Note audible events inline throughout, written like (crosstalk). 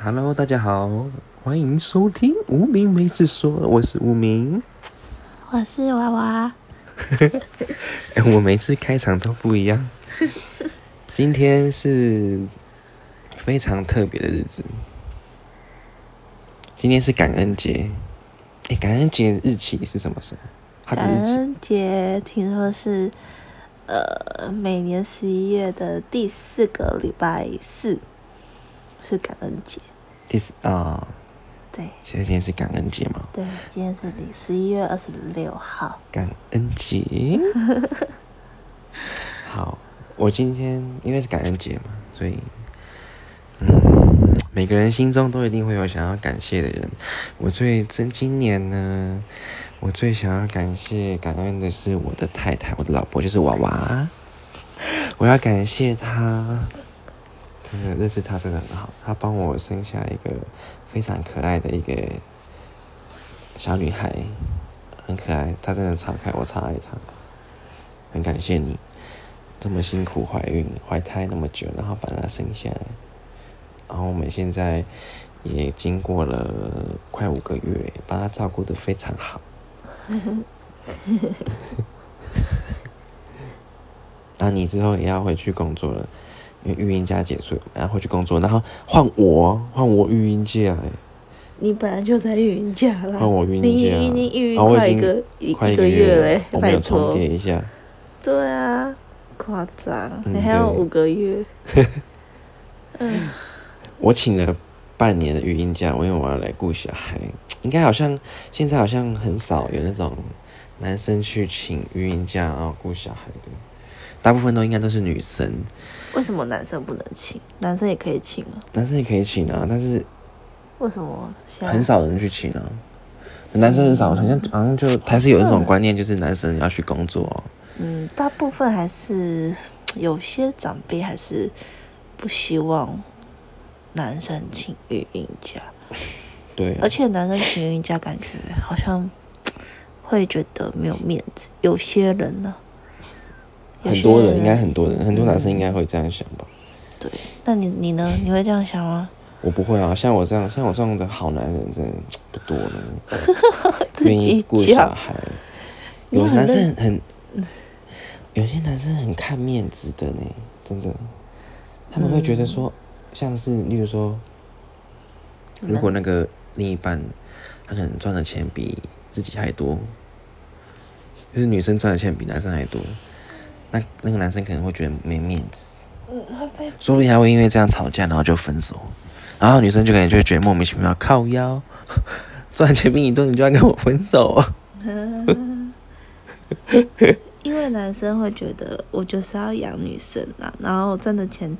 Hello，大家好，欢迎收听无名妹子说，我是无名。我是娃娃，(laughs) 哎、我每次开场都不一样。今天是非常特别的日子，今天是感恩节。哎、感恩节日期是什么时候？它的感恩节听说是呃每年十一月的第四个礼拜四是感恩节。第四啊，对今天是感恩节嘛？对，今天是十一月二十六号。感恩节。(laughs) 好，我今天因为是感恩节嘛，所以，嗯，每个人心中都一定会有想要感谢的人。我最真今年呢，我最想要感谢感恩的是我的太太，我的老婆就是娃娃。我要感谢她，真的认识她真的很好，她帮我生下一个非常可爱的一个小女孩。很可爱，她真的超可爱，我超爱她。很感谢你这么辛苦怀孕怀胎那么久，然后把她生下来，然后我们现在也经过了快五个月，把她照顾的非常好。(laughs) 那你之后也要回去工作了，因为育婴假结束，然后回去工作，然后换我换我育婴假、欸，你本来就在育婴假啦，换我育婴你假，已经育婴啊我已经快一个一快一个月了嘞，拜我们有重托。叠一下。对啊，夸张，嗯你还有五个月。(laughs) 嗯，我请了半年的育婴假，因为我要来顾小孩。应该好像现在好像很少有那种男生去请育婴假然后顾小孩的，大部分都应该都是女生。为什么男生不能请？男生也可以请啊？男生也可以请啊，但是为什么很少人去请啊。男生很少，好像好像就还是有一种观念，就是男生要去工作、哦。嗯，大部分还是有些长辈还是不希望男生请育婴假，对啊而，且男生请育婴假感觉好像会觉得没有面子。有些人呢、很多人应该很多人，很多男生应该会这样想吧。对。那你你呢？(laughs) 你会这样想吗？我不会啊，像我这样像我这样的好男人真的不多了，(laughs) 自愿意己顾小，孩。有男生很，有些男生很看面子的呢，真的，他们会觉得说，像是例如说，如果那个另一半他可能赚的钱比自己还多，就是女生赚的钱比男生还多，那那个男生可能会觉得没面子，嗯会被说不定还会因为这样吵架，然后就分手，然后女生就感觉就会觉得莫名其妙靠腰，赚钱比你多，你就要跟我分手啊？(laughs) 因为男生会觉得我就是要养女生啊，然后赚的钱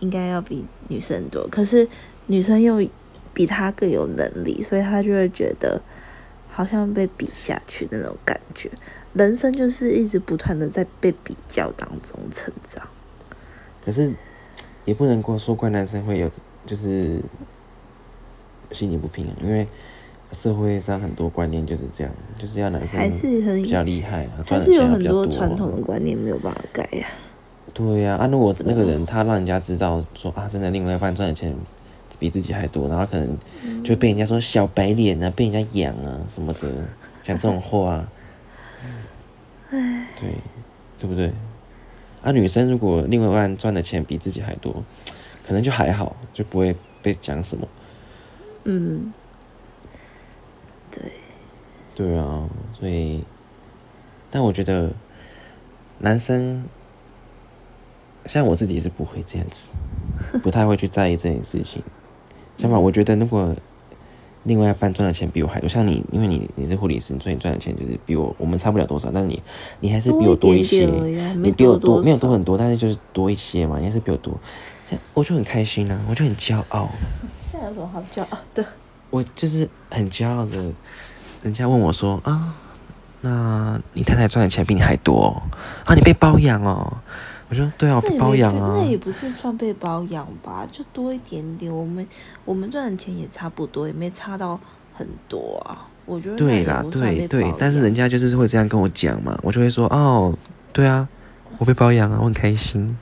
应该要比女生多，可是女生又比他更有能力，所以他就会觉得好像被比下去的那种感觉。人生就是一直不断的在被比较当中成长。可是也不能光说怪男生会有就是心理不平衡，因为社会上很多观念就是这样，就是要男生还是很比较厉害啊，还赚的是有很。多传统的观念没有办法改呀、对呀、啊，如果那个人他让人家知道说啊，真的另外一半赚的钱比自己还多，然后可能就被人家说小白脸啊，被人家养啊什么的，讲这种话，对，对不对？啊，女生如果另外一半赚的钱比自己还多，可能就还好，就不会被讲什么。嗯，对，对啊，所以，但我觉得男生像我自己是不会这样子，不太会去在意这件事情。相反，我觉得如果另外一半赚的钱比我还多，像你，因为你你是护理师，所以你赚的钱就是比我我们差不了多少，但是你你还是比我多一些，多一点点而已啊你比我多没有多很多，但是就是多一些嘛，你还是比我多，我就很开心啊，我就很骄傲。这有什么好骄傲的？我就是很骄傲的，人家问我说啊，那你太太赚的钱比你还多、哦、啊？你被包养哦？我说对啊，包养啊那。也不是算被包养吧，就多一点点。我们我们赚的钱也差不多，也没差到很多啊。我觉得对啦，对对，但是人家就是会这样跟我讲嘛，我就会说哦，对啊，我被包养啊，我很开心。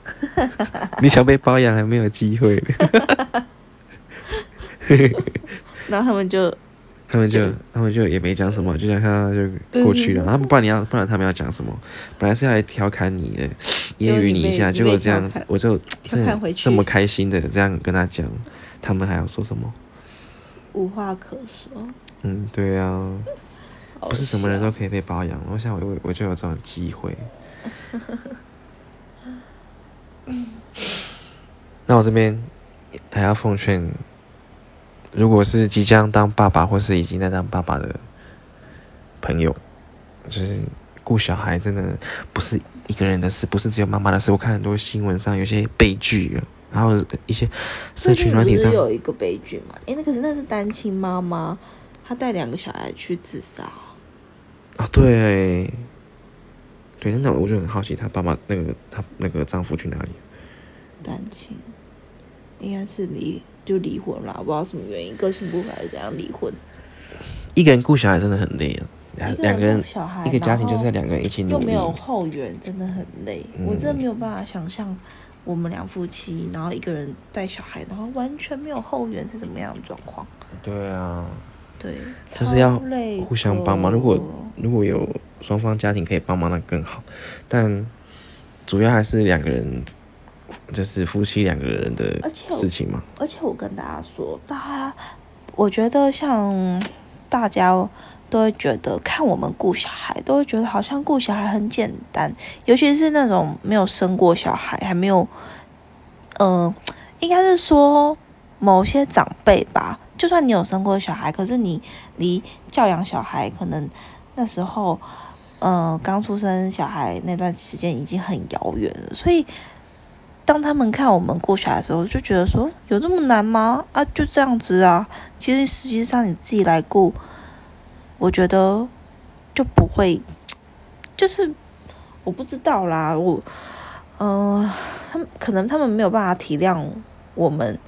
(laughs) 你想被包养还没有机会。(laughs) 然后他们就他们就他们就也没讲什么，就想看到就过去了。他们不然你要不然他们要讲什么？本来是要来调侃你的，揶揄你一下，结果这样子，我就这这么开心的这样跟他讲，他们还要说什么？无话可说。嗯，对啊，不是什么人都可以被包养。我想我我就有这种机会。(laughs) 那我这边还要奉劝，如果是即将当爸爸或是已经在当爸爸的朋友，就是顾小孩真的不是一个人的事，不是只有妈妈的事。我看很多新闻上有些悲剧，然后一些社群软体上有一个悲剧嘛？哎，那可是那是单亲妈妈，她带两个小孩去自杀。啊，对。对，那我就很好奇，她爸爸那个她那个丈夫去哪里？单亲，应该是离就离婚啦，不知道什么原因，个性不合还是怎样离婚。一个人顾小孩真的很累啊，两两个人小孩一个家庭就是要两个人一起努力，又没有后援，真的很累。我真的没有办法想象我们两夫妻，然后一个人带小孩，然后完全没有后援是怎么样的状况。对啊，对，就是要互相帮忙。如果如果有。双方家庭可以帮忙，那更好。但主要还是两个人，就是夫妻两个人的事情嘛。而且我跟大家说，大家，我觉得像 (tsk) 大家都会觉得看我们顾小孩，都会觉得好像顾小孩很简单。尤其是那种没有生过小孩，还没有，嗯，(tsk) 应该是说某些长辈吧。就算你有生过小孩，可是你离教养小孩，可能那时候。嗯，刚出生小孩那段时间已经很遥远了，所以当他们看我们过小孩的时候，就觉得说有这么难吗？啊，就这样子啊。其实实际上你自己来顾，我觉得就不会，就是我不知道啦。我嗯，他们可能他们没有办法体谅我们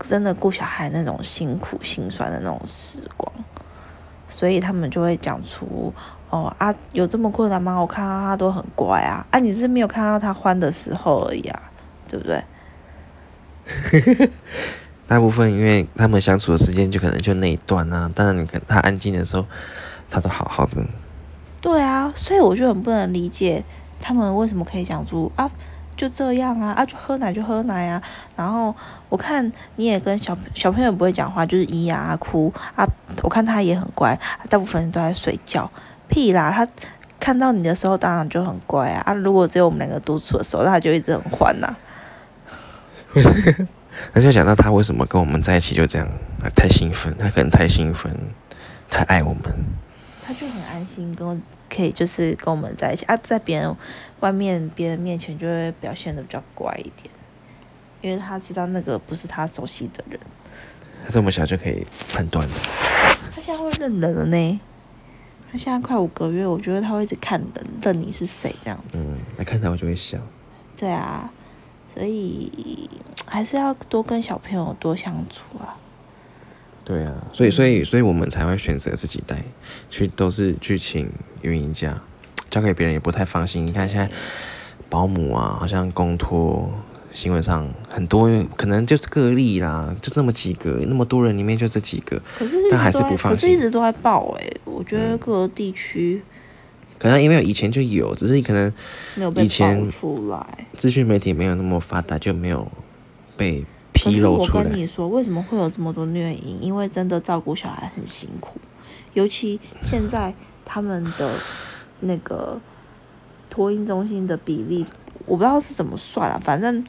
真的顾小孩那种辛苦心酸的那种时光，所以他们就会讲出。哦啊，有这么困难吗？我看到他都很乖啊，啊，你是没有看到他欢的时候而已啊，对不对？(laughs) 大部分因为他们相处的时间就可能就那一段啊，当然你看他安静的时候，他都好好的。对啊，所以我就很不能理解他们为什么可以讲出啊，就这样啊，啊，就喝奶就喝奶啊。然后我看你也跟小小朋友不会讲话，就是咿呀哭啊，我看他也很乖，大部分人都在睡觉。屁啦！他看到你的时候当然就很乖啊啊！如果只有我们两个独处的时候，那他就一直很欢呐。(laughs) 那就讲到他为什么跟我们在一起就这样，太兴奋，他可能太兴奋，太爱我们。他就很安心，跟可以就是跟我们在一起啊，在别人外面别人面前就会表现的比较乖一点，因为他知道那个不是他熟悉的人。他这么小就可以判断了。他现在会认人了呢。他现在快五个月，我觉得他会一直看人，认你是谁这样子。嗯，他看到我就会笑。对啊，所以还是要多跟小朋友多相处啊。对啊，所以所以所以我们才会选择自己带，去都是去请运营家，交给别人也不太放心。你看现在保姆啊，好像公托。新闻上很多，可能就是个例啦，就那么几个，那么多人里面就这几个，可是但还是不放心。可是一直都在报哎，我觉得各个地区，可能因为以前就有，只是可能没有被爆出来，资讯媒体没有那么发达，就没有被披露出来。我跟你说，为什么会有这么多虐婴？因为真的照顾小孩很辛苦，尤其现在他们的那个托婴中心的比例。我不知道是怎么算啊，反正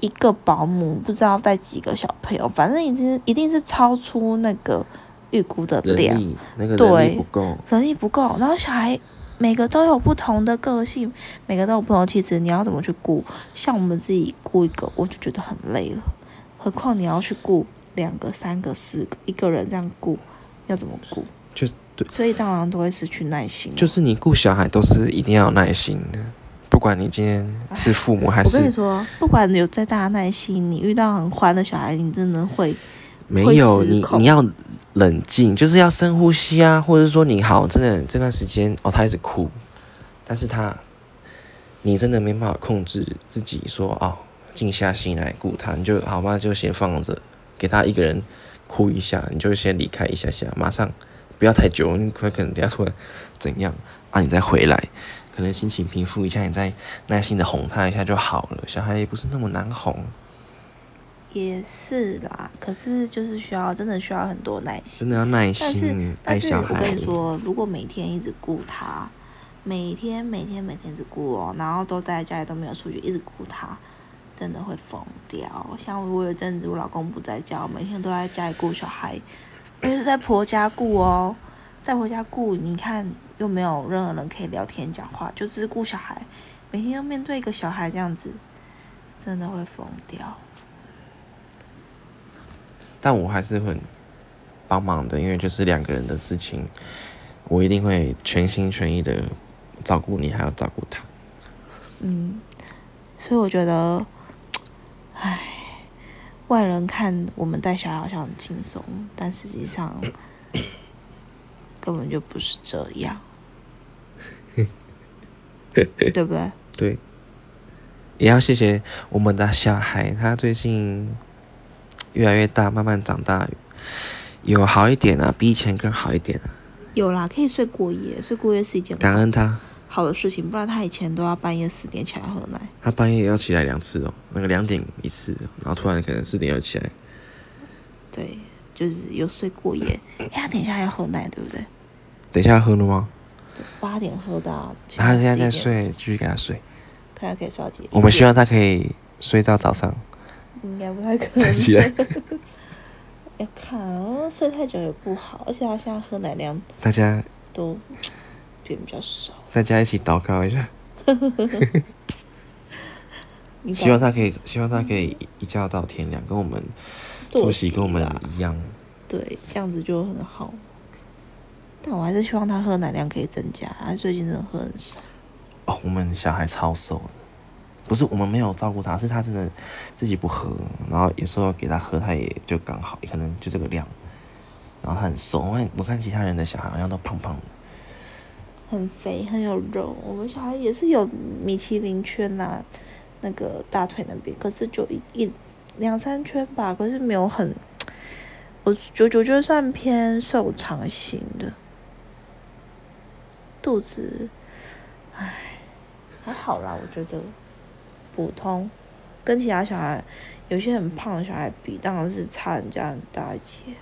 一个保姆不知道带几个小朋友，反正已经一定是超出那个预估的量，那个人力不够，人力不够。然后小孩每个都有不同的个性，每个都有不同的气质，你要怎么去顾？像我们自己顾一个，我就觉得很累了，何况你要去顾两个、三个、四个，一个人这样顾，要怎么顾？就对，所以当然都会失去耐心。就是你顾小孩都是一定要有耐心的。不管你今天是父母还是，我跟你说，不管有再大的耐心，你遇到很欢的小孩，你真的会没有你，你要冷静，就是要深呼吸啊，或者说你好，真的这段时间哦，他一直哭，但是他你真的没办法控制自己，说哦，静下心来顾他，你就好吧，就先放着，给他一个人哭一下，你就先离开一下下，马上不要太久，你可可能等下突然怎样啊，你再回来，可能心情平复一下，你再耐心的哄他一下就好了。小孩也不是那么难哄，也是啦，可是就是需要真的需要很多耐心，真的要耐心但是心但是我跟你。说，如果每天一直顾他，每天每天每天一直顾哦，然后都待在家里都没有出去，一直顾他，真的会疯掉。像我有一阵子我老公不在家，我每天都在家里顾小孩，而且是在婆家顾哦，在婆家顾，你看又没有任何人可以聊天讲话，就只是顾小孩，每天要面对一个小孩这样子，真的会疯掉。但我还是很帮忙的，因为就是两个人的事情，我一定会全心全意的照顾你，还要照顾他。嗯，所以我觉得，唉，外人看我们带小孩好像很轻松，但实际上根本就不是这样，(laughs) 对不对？对，也要谢谢我们的小孩，他最近越来越大，慢慢长大，有好一点啊，比以前更好一点啊，有啦，可以睡过夜，睡过夜是一件感恩他。好的事情，不然他以前都要半夜四点起来喝奶。他半夜要起来两次哦，那个两点一次，然后突然可能四点又起来。对，就是有睡过夜。(clears throat) 哎，他等一下要喝奶，对不对？等一下喝了吗？八点喝到。他现在在，睡，继续给他睡。看他可以睡到几点？我们希望他可以睡到早上。应该不太可能。起来要 (laughs) 看哦，睡太久也不好，而且他现在喝奶量大家都变比较少。大家一起祷告一下，(laughs) 希望他可以，希望他可以一觉到天亮，跟我们作息跟我们一样。对，这样子就很好。但我还是希望他喝奶量可以增加，他最近真的喝很少。哦，我们小孩超瘦的，不是我们没有照顾他，是他真的自己不喝，然后有时候给他喝，他也就刚好，可能就这个量。然后他很瘦，我看我看其他人的小孩好像都胖胖的。很肥，很有肉。我们小孩也是有米其林圈呐、那个大腿那边，可是就一一两三圈吧，可是没有很，我九九就算偏瘦长型的，肚子，唉，还好啦，我觉得普通，跟其他小孩有些很胖的小孩比，当然是差人家很大一截。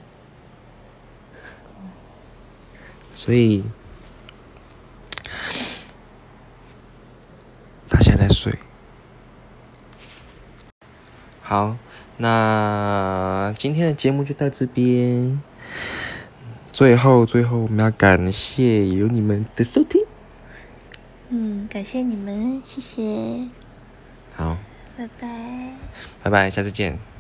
所以他现在在睡。好，那今天的节目就到这边。最后，最后我们要感谢有你们的收听。嗯，感谢你们，谢谢，好，拜拜。拜拜，下次见。